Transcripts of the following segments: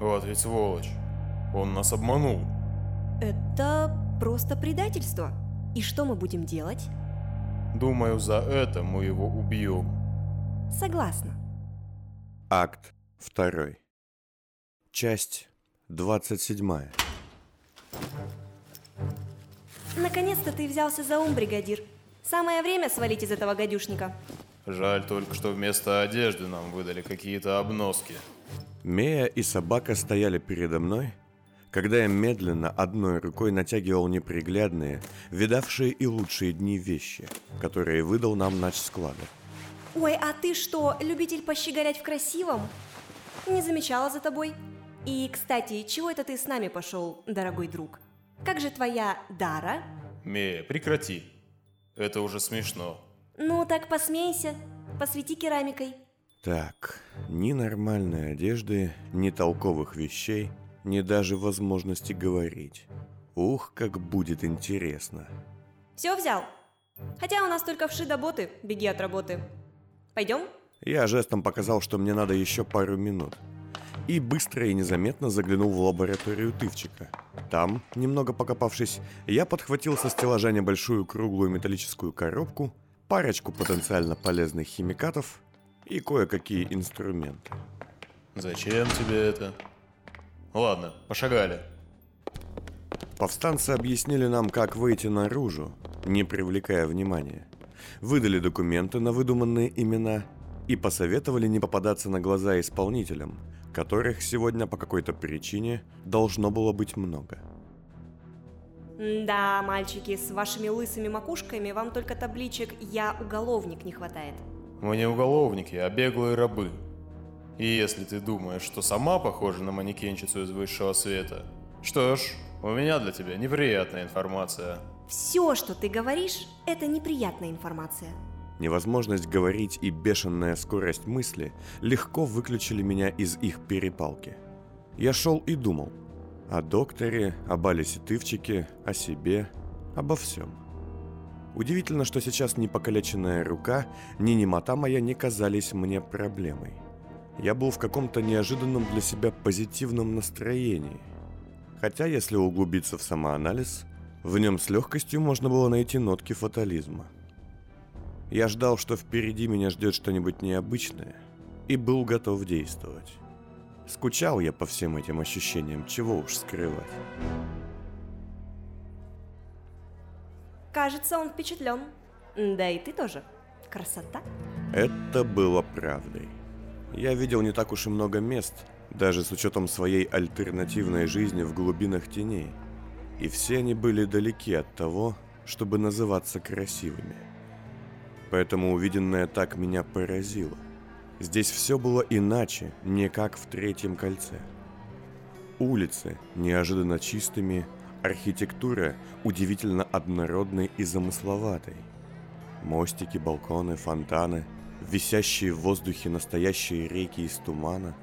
Вот ведь сволочь. Он нас обманул. Это просто предательство. И что мы будем делать? Думаю, за это мы его убьем. Согласна. Акт 2. Часть 27. Наконец-то ты взялся за ум, бригадир. Самое время свалить из этого гадюшника. Жаль только, что вместо одежды нам выдали какие-то обноски. Мея и собака стояли передо мной, когда я медленно одной рукой натягивал неприглядные, видавшие и лучшие дни вещи, которые выдал нам нач склада. Ой, а ты что, любитель пощеголять в красивом? Не замечала за тобой. И, кстати, чего это ты с нами пошел, дорогой друг? Как же твоя Дара? Мея, прекрати. Это уже смешно. Ну, так посмейся, посвети керамикой. Так, ни нормальной одежды, ни толковых вещей, ни даже возможности говорить. Ух, как будет интересно. Все взял? Хотя у нас только вши до боты, беги от работы. Пойдем? Я жестом показал, что мне надо еще пару минут. И быстро и незаметно заглянул в лабораторию Тывчика. Там, немного покопавшись, я подхватил со стеллажа небольшую круглую металлическую коробку, парочку потенциально полезных химикатов и кое-какие инструменты. Зачем тебе это? Ладно, пошагали. Повстанцы объяснили нам, как выйти наружу, не привлекая внимания. Выдали документы на выдуманные имена и посоветовали не попадаться на глаза исполнителям, которых сегодня по какой-то причине должно было быть много. Да, мальчики, с вашими лысыми макушками вам только табличек «Я уголовник» не хватает. Мы не уголовники, а беглые рабы. И если ты думаешь, что сама похожа на манекенщицу из высшего света, что ж, у меня для тебя неприятная информация. Все, что ты говоришь, это неприятная информация. Невозможность говорить и бешеная скорость мысли легко выключили меня из их перепалки. Я шел и думал. О докторе, об Алисе Тывчике, о себе, обо всем. Удивительно, что сейчас ни покалеченная рука, ни немота моя не казались мне проблемой. Я был в каком-то неожиданном для себя позитивном настроении. Хотя, если углубиться в самоанализ, в нем с легкостью можно было найти нотки фатализма. Я ждал, что впереди меня ждет что-нибудь необычное, и был готов действовать. Скучал я по всем этим ощущениям, чего уж скрывать. Кажется, он впечатлен. Да и ты тоже. Красота. Это было правдой. Я видел не так уж и много мест, даже с учетом своей альтернативной жизни в глубинах теней. И все они были далеки от того, чтобы называться красивыми. Поэтому увиденное так меня поразило. Здесь все было иначе, не как в третьем кольце. Улицы неожиданно чистыми, архитектура удивительно однородной и замысловатой. Мостики, балконы, фонтаны, висящие в воздухе настоящие реки из тумана.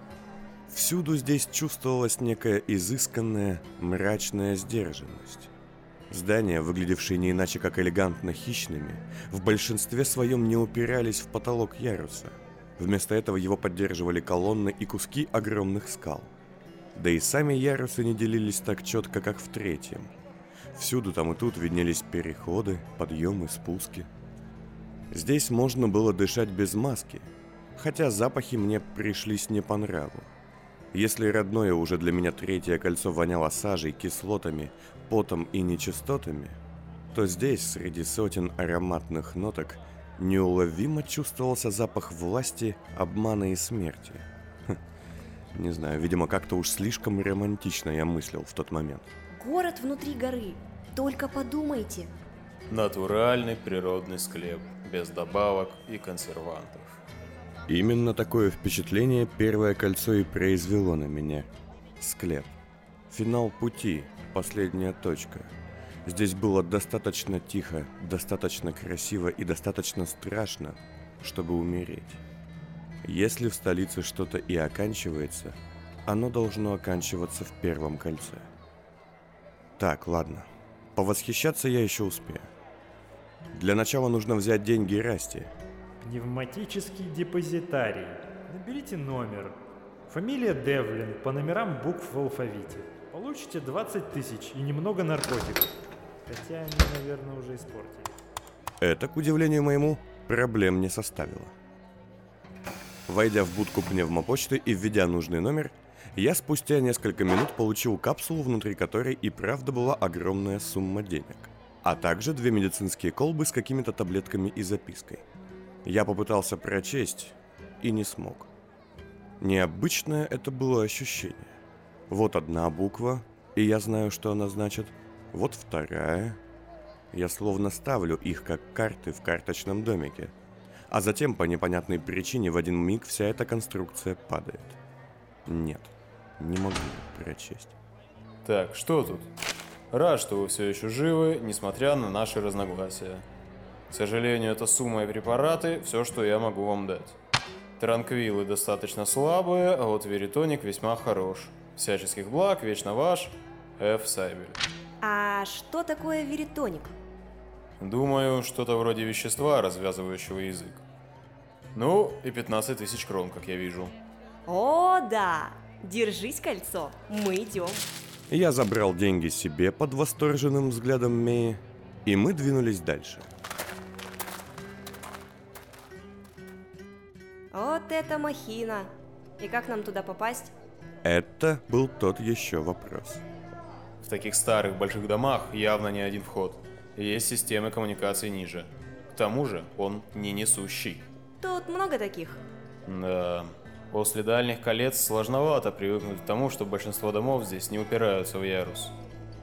Всюду здесь чувствовалась некая изысканная, мрачная сдержанность. Здания, выглядевшие не иначе как элегантно хищными, в большинстве своем не упирались в потолок яруса. Вместо этого его поддерживали колонны и куски огромных скал. Да и сами ярусы не делились так четко, как в третьем. Всюду там и тут виднелись переходы, подъемы, спуски. Здесь можно было дышать без маски, хотя запахи мне пришлись не по нраву. Если родное уже для меня третье кольцо воняло сажей, кислотами, потом и нечистотами, то здесь, среди сотен ароматных ноток, неуловимо чувствовался запах власти, обмана и смерти. Не знаю, видимо, как-то уж слишком романтично я мыслил в тот момент. Город внутри горы. Только подумайте. Натуральный природный склеп, без добавок и консервантов. Именно такое впечатление первое кольцо и произвело на меня. Склеп. Финал пути, последняя точка. Здесь было достаточно тихо, достаточно красиво и достаточно страшно, чтобы умереть. Если в столице что-то и оканчивается, оно должно оканчиваться в первом кольце. Так, ладно. Повосхищаться я еще успею. Для начала нужно взять деньги Расти. Пневматический депозитарий. Наберите номер. Фамилия Девлин по номерам букв в алфавите. Получите 20 тысяч и немного наркотиков. Хотя они, наверное, уже испортили. Это, к удивлению моему, проблем не составило. Войдя в будку пневмопочты и введя нужный номер, я спустя несколько минут получил капсулу, внутри которой и правда была огромная сумма денег, а также две медицинские колбы с какими-то таблетками и запиской. Я попытался прочесть и не смог. Необычное это было ощущение. Вот одна буква, и я знаю, что она значит. Вот вторая. Я словно ставлю их как карты в карточном домике – а затем по непонятной причине в один миг вся эта конструкция падает. Нет, не могу прочесть. Так, что тут? Рад, что вы все еще живы, несмотря на наши разногласия. К сожалению, это сумма и препараты – все, что я могу вам дать. Транквилы достаточно слабые, а вот веритоник весьма хорош. Всяческих благ, вечно ваш, Ф. Сайбель. А что такое веритоник? Думаю, что-то вроде вещества, развязывающего язык. Ну, и 15 тысяч крон, как я вижу. О, да! Держись, кольцо, мы идем. Я забрал деньги себе под восторженным взглядом Меи, и мы двинулись дальше. Вот это махина! И как нам туда попасть? Это был тот еще вопрос. В таких старых больших домах явно не один вход. Есть системы коммуникации ниже. К тому же он не несущий. Тут много таких. Да. После дальних колец сложновато привыкнуть к тому, что большинство домов здесь не упираются в ярус.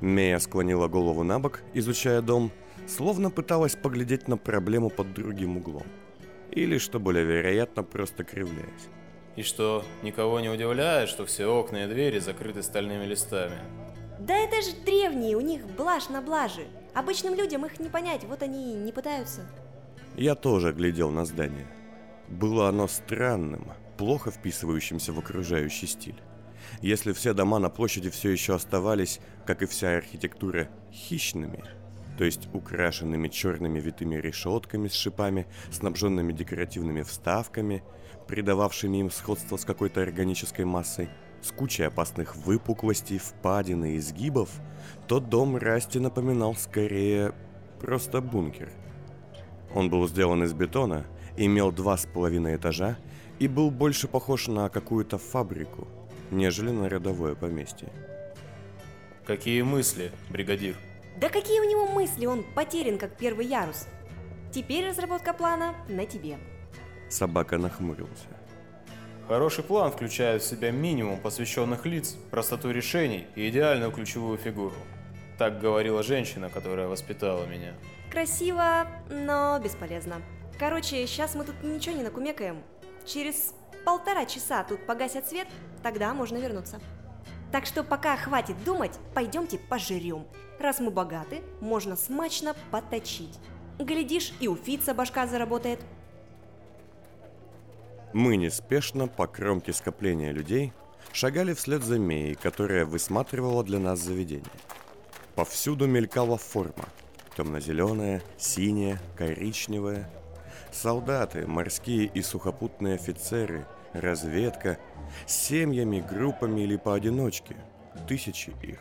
Мея склонила голову на бок, изучая дом, словно пыталась поглядеть на проблему под другим углом. Или, что более вероятно, просто кривляясь. И что, никого не удивляет, что все окна и двери закрыты стальными листами? Да это же древние, у них блажь на блаже. Обычным людям их не понять, вот они и не пытаются. Я тоже глядел на здание. Было оно странным, плохо вписывающимся в окружающий стиль. Если все дома на площади все еще оставались, как и вся архитектура, хищными, то есть украшенными черными витыми решетками с шипами, снабженными декоративными вставками, придававшими им сходство с какой-то органической массой, с кучей опасных выпуклостей, впадин и изгибов, то дом Расти напоминал скорее просто бункер. Он был сделан из бетона, имел два с половиной этажа и был больше похож на какую-то фабрику, нежели на рядовое поместье. Какие мысли, бригадир? Да какие у него мысли, он потерян как первый ярус. Теперь разработка плана на тебе. Собака нахмурился. Хороший план включает в себя минимум посвященных лиц, простоту решений и идеальную ключевую фигуру. Так говорила женщина, которая воспитала меня. Красиво, но бесполезно. Короче, сейчас мы тут ничего не накумекаем. Через полтора часа тут погасят свет, тогда можно вернуться. Так что пока хватит думать, пойдемте пожрем. Раз мы богаты, можно смачно поточить. Глядишь, и у Фица башка заработает. Мы неспешно по кромке скопления людей шагали вслед за Меей, которая высматривала для нас заведение. Повсюду мелькала форма. Темно-зеленая, синяя, коричневая. Солдаты, морские и сухопутные офицеры, разведка, семьями, группами или поодиночке. Тысячи их.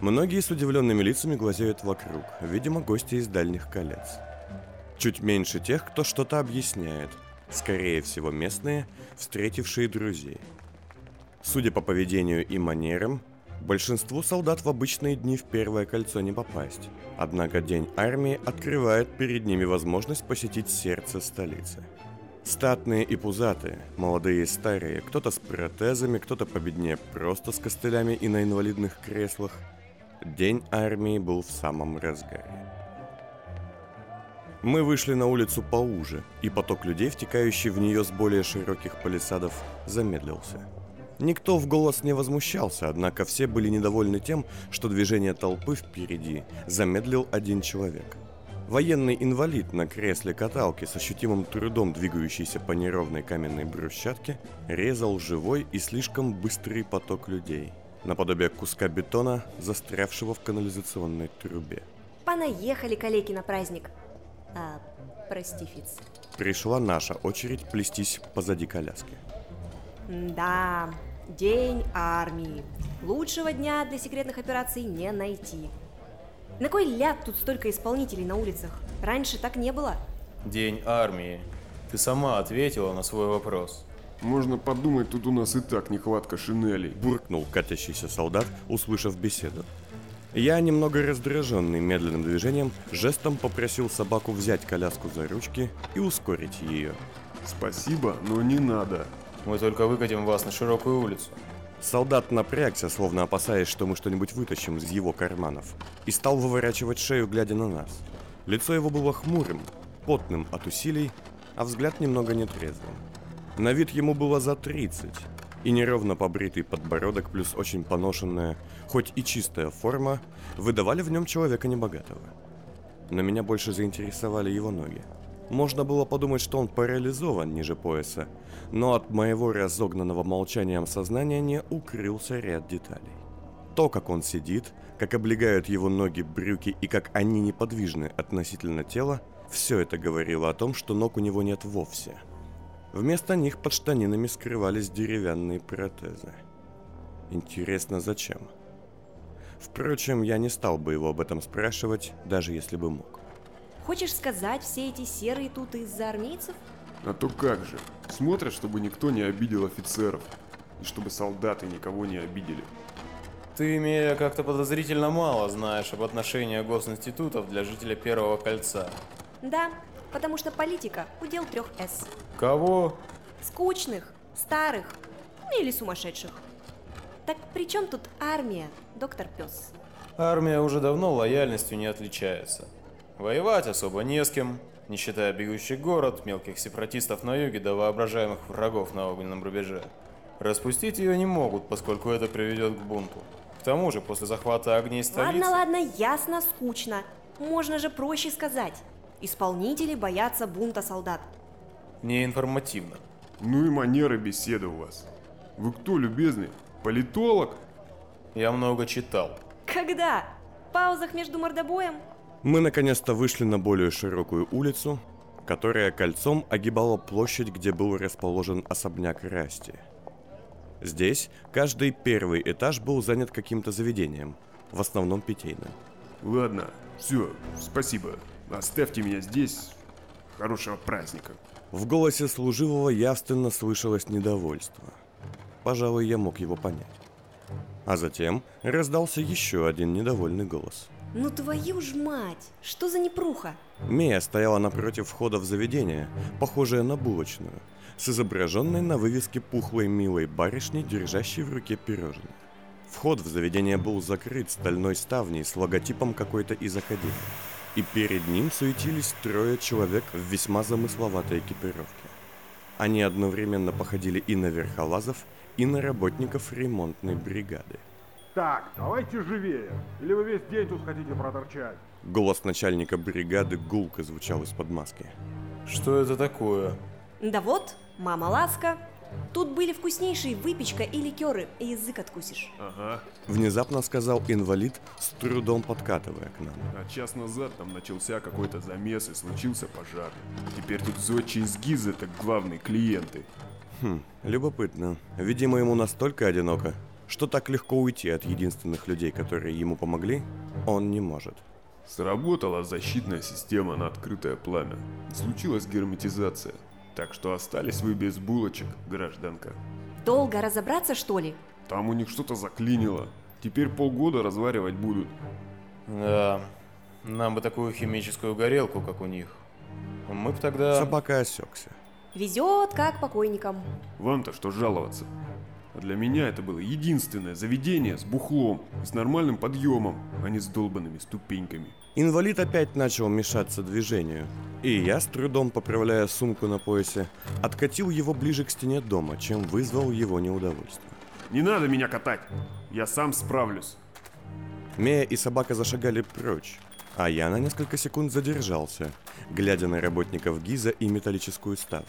Многие с удивленными лицами глазеют вокруг, видимо, гости из дальних колец. Чуть меньше тех, кто что-то объясняет, скорее всего местные, встретившие друзей. Судя по поведению и манерам, большинству солдат в обычные дни в первое кольцо не попасть. Однако День армии открывает перед ними возможность посетить сердце столицы. Статные и пузатые, молодые и старые, кто-то с протезами, кто-то победнее просто с костылями и на инвалидных креслах. День армии был в самом разгаре. Мы вышли на улицу поуже, и поток людей, втекающий в нее с более широких палисадов, замедлился. Никто в голос не возмущался, однако все были недовольны тем, что движение толпы впереди замедлил один человек. Военный инвалид на кресле каталки с ощутимым трудом двигающийся по неровной каменной брусчатке резал живой и слишком быстрый поток людей, наподобие куска бетона, застрявшего в канализационной трубе. Понаехали калеки на праздник. А, прости, Фиц. Пришла наша очередь плестись позади коляски. Да, День армии. Лучшего дня для секретных операций не найти. На кой ляд тут столько исполнителей на улицах? Раньше так не было. День армии. Ты сама ответила на свой вопрос. Можно подумать, тут у нас и так нехватка шинелей. Буркнул катящийся солдат, услышав беседу. Я, немного раздраженный медленным движением, жестом попросил собаку взять коляску за ручки и ускорить ее. Спасибо, но не надо. Мы только выкатим вас на широкую улицу. Солдат напрягся, словно опасаясь, что мы что-нибудь вытащим из его карманов, и стал выворачивать шею, глядя на нас. Лицо его было хмурым, потным от усилий, а взгляд немного нетрезвым. На вид ему было за 30, и неровно побритый подбородок плюс очень поношенная, хоть и чистая форма, выдавали в нем человека небогатого. Но меня больше заинтересовали его ноги. Можно было подумать, что он парализован ниже пояса, но от моего разогнанного молчанием сознания не укрылся ряд деталей. То, как он сидит, как облегают его ноги брюки и как они неподвижны относительно тела, все это говорило о том, что ног у него нет вовсе. Вместо них под штанинами скрывались деревянные протезы. Интересно, зачем? Впрочем, я не стал бы его об этом спрашивать, даже если бы мог. Хочешь сказать, все эти серые тут из-за армейцев? А то как же. Смотрят, чтобы никто не обидел офицеров. И чтобы солдаты никого не обидели. Ты, имея как-то подозрительно мало знаешь об отношениях госинститутов для жителя Первого Кольца. Да, потому что политика – удел трех «С». Кого? Скучных, старых ну или сумасшедших. Так при чем тут армия, доктор Пес? Армия уже давно лояльностью не отличается. Воевать особо не с кем, не считая бегущий город, мелких сепаратистов на юге до воображаемых врагов на огненном рубеже. Распустить ее не могут, поскольку это приведет к бунту. К тому же, после захвата огней столицы... Ладно, ладно, ясно, скучно. Можно же проще сказать. Исполнители боятся бунта солдат. Неинформативно. Ну и манеры беседы у вас. Вы кто, любезный? Политолог? Я много читал. Когда? В паузах между мордобоем? Мы наконец-то вышли на более широкую улицу, которая кольцом огибала площадь, где был расположен особняк Расти. Здесь каждый первый этаж был занят каким-то заведением, в основном питейным. Ладно, все, спасибо. Оставьте меня здесь. Хорошего праздника. В голосе служивого явственно слышалось недовольство. Пожалуй, я мог его понять. А затем раздался еще один недовольный голос. Ну твою ж мать, что за непруха? Мия стояла напротив входа в заведение, похожее на булочную, с изображенной на вывеске пухлой милой барышней, держащей в руке пирожное. Вход в заведение был закрыт стальной ставней с логотипом какой-то из академии. И перед ним суетились трое человек в весьма замысловатой экипировке. Они одновременно походили и на верхолазов, и на работников ремонтной бригады. Так, давайте живее. Или вы весь день тут хотите проторчать? Голос начальника бригады гулко звучал из-под маски. Что это такое? Да вот, мама ласка. Тут были вкуснейшие выпечка и ликеры, язык откусишь. Ага. Внезапно сказал инвалид, с трудом подкатывая к нам. А час назад там начался какой-то замес и случился пожар. Теперь тут зодчие из Гизы так главные клиенты. Хм, любопытно. Видимо, ему настолько одиноко, что так легко уйти от единственных людей, которые ему помогли, он не может. Сработала защитная система на открытое пламя. Случилась герметизация. Так что остались вы без булочек, гражданка. Долго разобраться, что ли? Там у них что-то заклинило. Теперь полгода разваривать будут. Да, нам бы такую химическую горелку, как у них. Мы бы тогда... Собака осекся. Везет, как покойникам. Вам-то что жаловаться? А для меня это было единственное заведение с бухлом и с нормальным подъемом, а не с долбанными ступеньками. Инвалид опять начал мешаться движению, и я, с трудом поправляя сумку на поясе, откатил его ближе к стене дома, чем вызвал его неудовольствие. Не надо меня катать! Я сам справлюсь. Мея и собака зашагали прочь, а я на несколько секунд задержался, глядя на работников Гиза и металлическую ставню.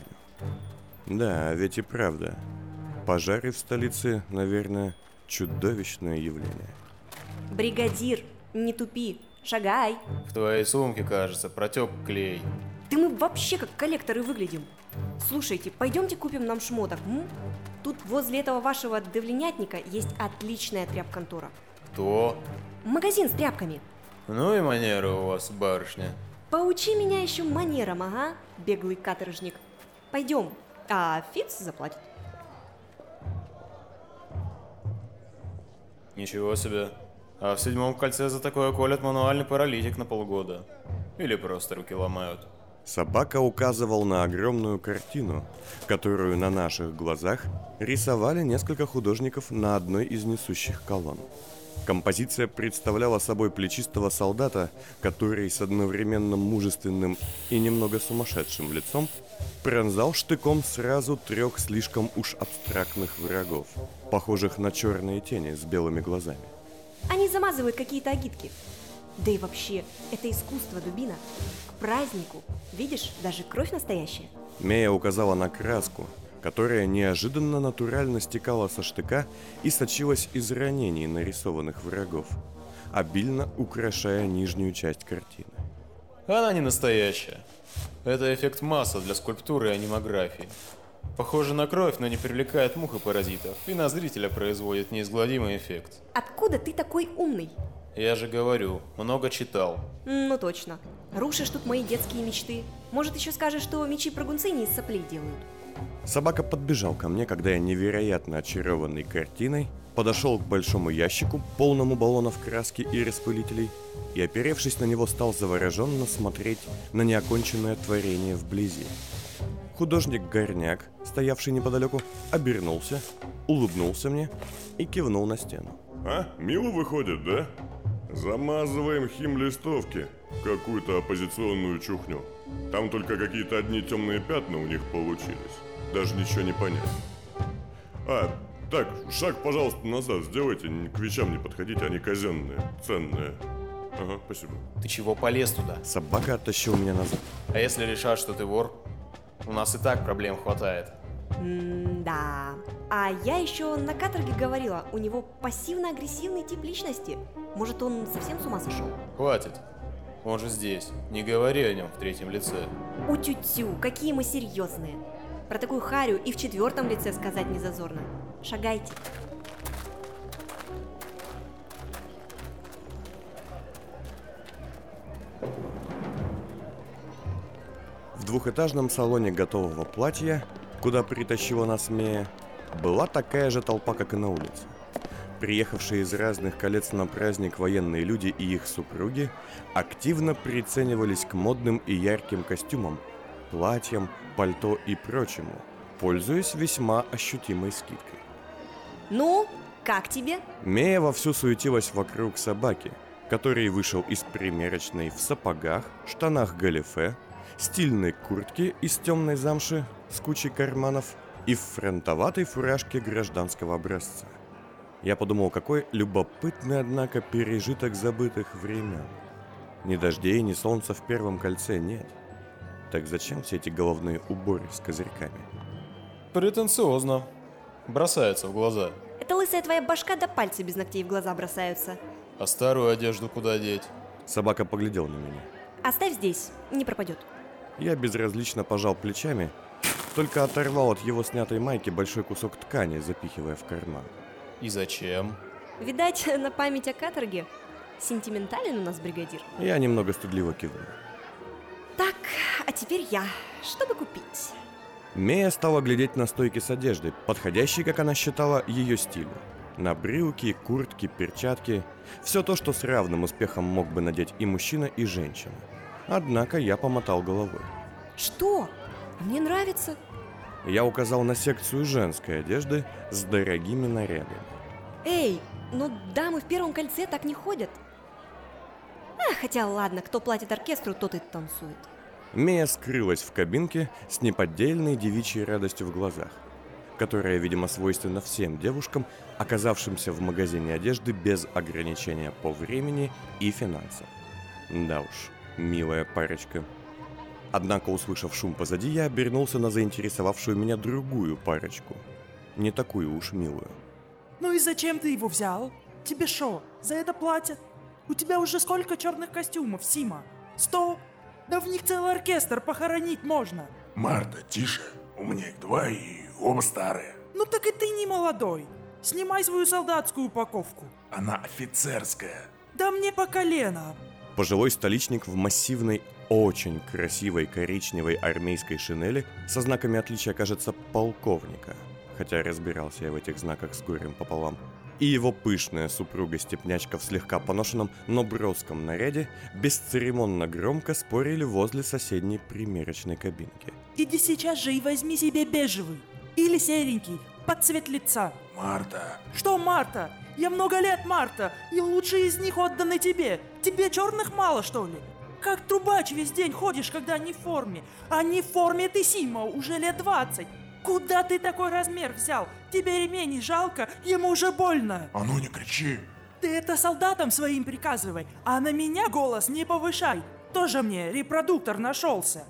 Да, ведь и правда. Пожары в столице, наверное, чудовищное явление. Бригадир, не тупи, шагай. В твоей сумке, кажется, протек клей. Да мы вообще как коллекторы выглядим. Слушайте, пойдемте купим нам шмоток, м? Тут возле этого вашего давленятника есть отличная тряп-контора. То. Магазин с тряпками. Ну и манеры у вас, барышня. Поучи меня еще манерам, ага, беглый каторжник. Пойдем, а Фиц заплатит. Ничего себе. А в седьмом кольце за такое колят мануальный паралитик на полгода. Или просто руки ломают. Собака указывал на огромную картину, которую на наших глазах рисовали несколько художников на одной из несущих колонн. Композиция представляла собой плечистого солдата, который с одновременно мужественным и немного сумасшедшим лицом пронзал штыком сразу трех слишком уж абстрактных врагов, похожих на черные тени с белыми глазами. Они замазывают какие-то агитки. Да и вообще, это искусство, дубина. К празднику. Видишь, даже кровь настоящая. Мея указала на краску, которая неожиданно натурально стекала со штыка и сочилась из ранений нарисованных врагов, обильно украшая нижнюю часть картины. Она не настоящая. Это эффект масса для скульптуры и анимографии. Похоже на кровь, но не привлекает мух и паразитов, и на зрителя производит неизгладимый эффект. Откуда ты такой умный? Я же говорю, много читал. Ну точно. Рушишь тут мои детские мечты. Может, еще скажешь, что мечи-прыгунцы не из соплей делают. Собака подбежал ко мне, когда я, невероятно очарованный картиной, подошел к большому ящику, полному баллонов краски и распылителей, и, оперевшись на него, стал завороженно смотреть на неоконченное творение вблизи. Художник Горняк, стоявший неподалеку, обернулся, улыбнулся мне и кивнул на стену. А, мило выходит, да? Замазываем хим-листовки, какую-то оппозиционную чухню. Там только какие-то одни темные пятна у них получились. Даже ничего не понять. А, так, шаг, пожалуйста, назад сделайте, к вещам не подходите, они казенные, ценные. Ага, спасибо. Ты чего полез туда? Собака оттащил меня назад. А если решат, что ты вор? У нас и так проблем хватает. да. А я еще на каторге говорила, у него пассивно-агрессивный тип личности. Может, он совсем с ума сошел? Хватит. Он же здесь. Не говори о нем в третьем лице. Утю-тю, какие мы серьезные. Про такую харю и в четвертом лице сказать не зазорно. Шагайте. Двухэтажном салоне готового платья, куда притащила нас Мея, была такая же толпа, как и на улице. Приехавшие из разных колец на праздник военные люди и их супруги активно приценивались к модным и ярким костюмам, платьям, пальто и прочему, пользуясь весьма ощутимой скидкой. Ну, как тебе? Мея вовсю суетилась вокруг собаки, который вышел из примерочной в сапогах, штанах галифе, стильной куртке из темной замши с кучей карманов и в фронтоватой фуражке гражданского образца. Я подумал, какой любопытный, однако, пережиток забытых времен. Ни дождей, ни солнца в первом кольце нет. Так зачем все эти головные уборы с козырьками? Претенциозно. Бросается в глаза. Это лысая твоя башка до пальцы без ногтей в глаза бросаются. А старую одежду куда деть? Собака поглядел на меня. Оставь здесь, не пропадет. Я безразлично пожал плечами, только оторвал от его снятой майки большой кусок ткани, запихивая в карман. И зачем? Видать, на память о каторге. Сентиментален у нас бригадир. Я немного стыдливо кивнул. Так, а теперь я. Что бы купить? Мея стала глядеть на стойки с одеждой, подходящей, как она считала, ее стилю. На брюки, куртки, перчатки. Все то, что с равным успехом мог бы надеть и мужчина, и женщина. Однако я помотал головой. Что? Мне нравится. Я указал на секцию женской одежды с дорогими нарядами. Эй, но дамы в первом кольце так не ходят. А, хотя ладно, кто платит оркестру, тот и танцует. Мия скрылась в кабинке с неподдельной девичьей радостью в глазах, которая, видимо, свойственна всем девушкам, оказавшимся в магазине одежды без ограничения по времени и финансам. Да уж, милая парочка. Однако, услышав шум позади, я обернулся на заинтересовавшую меня другую парочку. Не такую уж милую. Ну и зачем ты его взял? Тебе шо, за это платят? У тебя уже сколько черных костюмов, Сима? Сто? Да в них целый оркестр похоронить можно. Марта, тише. У меня их два и оба старые. Ну так и ты не молодой. Снимай свою солдатскую упаковку. Она офицерская. Да мне по колено. Пожилой столичник в массивной, очень красивой коричневой армейской шинели со знаками отличия, кажется, полковника. Хотя разбирался я в этих знаках с горем пополам. И его пышная супруга-степнячка в слегка поношенном, но броском наряде бесцеремонно громко спорили возле соседней примерочной кабинки. Иди сейчас же и возьми себе бежевый. Или серенький, под цвет лица. Марта. Что, Марта? Я много лет, Марта, и лучшие из них отданы тебе. Тебе черных мало, что ли? Как трубач весь день ходишь, когда не в форме. А не в форме ты, Сима, уже лет двадцать. Куда ты такой размер взял? Тебе ремень жалко, ему уже больно. А ну не кричи. Ты это солдатам своим приказывай, а на меня голос не повышай. Тоже мне репродуктор нашелся.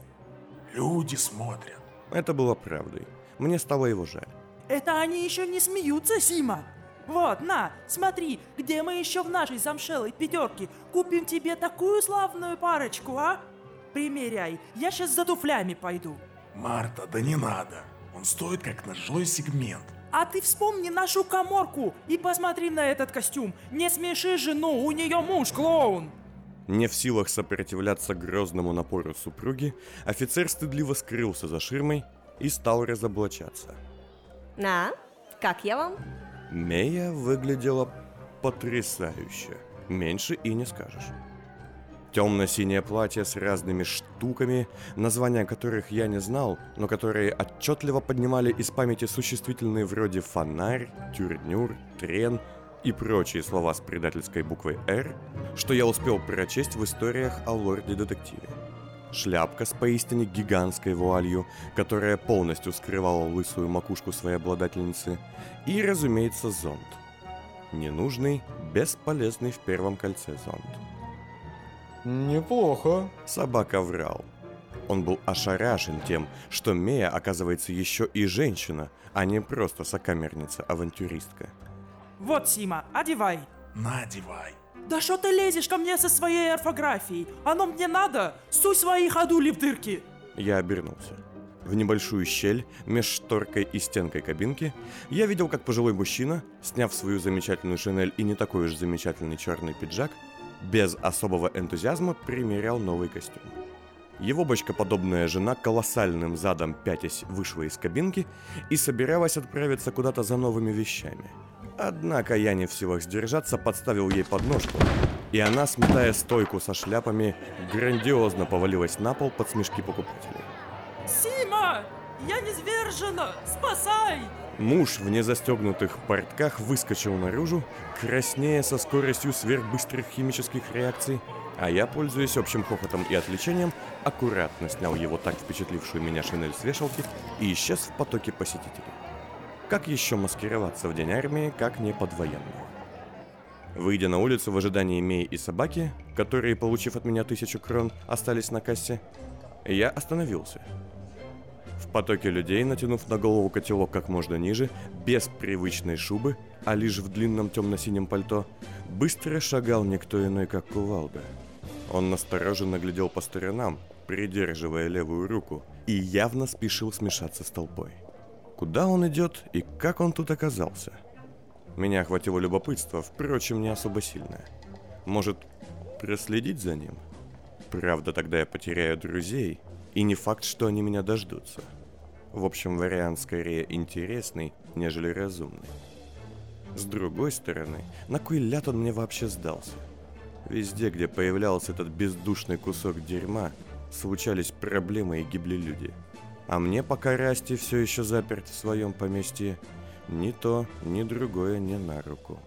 Люди смотрят. Это было правдой. Мне стало его жаль. Это они еще не смеются, Сима. Вот, на, смотри, где мы еще в нашей замшелой пятерке купим тебе такую славную парочку, а? Примеряй, я сейчас за туфлями пойду. Марта, да не надо. Он стоит как наш жилой сегмент. А ты вспомни нашу коморку и посмотри на этот костюм. Не смеши жену, у нее муж клоун. Не в силах сопротивляться грозному напору супруги, офицер стыдливо скрылся за ширмой и стал разоблачаться. На, как я вам? Мея выглядела потрясающе. Меньше и не скажешь. Темно-синее платье с разными штуками, названия которых я не знал, но которые отчетливо поднимали из памяти существительные вроде фонарь, тюрнюр, трен и прочие слова с предательской буквой «Р», что я успел прочесть в историях о лорде-детективе. Шляпка с поистине гигантской вуалью, которая полностью скрывала лысую макушку своей обладательницы, и, разумеется, зонт. Ненужный, бесполезный в первом кольце зонт. Неплохо. Собака врал. Он был ошарашен тем, что Мея, оказывается, еще и женщина, а не просто сокамерница-авантюристка. Вот, Сима, одевай. Надевай. Да что ты лезешь ко мне со своей орфографией? Оно мне надо? Суй свои ходули в дырки. Я обернулся. В небольшую щель меж шторкой и стенкой кабинки я видел, как пожилой мужчина, сняв свою замечательную шинель и не такой уж замечательный черный пиджак, без особого энтузиазма примерял новый костюм. Его бочкоподобная жена колоссальным задом пятясь вышла из кабинки и собиралась отправиться куда-то за новыми вещами. Однако я не в силах сдержаться, подставил ей подножку, и она, сметая стойку со шляпами, грандиозно повалилась на пол под смешки покупателей. Сима! Я не свержена! Спасай! Муж в незастегнутых портках выскочил наружу, краснея со скоростью сверхбыстрых химических реакций, а я, пользуясь общим хохотом и отвлечением, аккуратно снял его так впечатлившую меня шинель с вешалки и исчез в потоке посетителей. Как еще маскироваться в день армии, как не под военного? Выйдя на улицу в ожидании Мей и собаки, которые, получив от меня тысячу крон, остались на кассе, я остановился. В потоке людей, натянув на голову котелок как можно ниже, без привычной шубы, а лишь в длинном темно-синем пальто, быстро шагал никто иной, как кувалда. Он настороженно глядел по сторонам, придерживая левую руку, и явно спешил смешаться с толпой. Куда он идет и как он тут оказался? Меня охватило любопытство, впрочем, не особо сильное. Может, проследить за ним? Правда, тогда я потеряю друзей, и не факт, что они меня дождутся. В общем, вариант скорее интересный, нежели разумный. С другой стороны, на кой ляд он мне вообще сдался? Везде, где появлялся этот бездушный кусок дерьма, случались проблемы и гибли люди. А мне пока Расти все еще заперт в своем поместье, ни то, ни другое не на руку.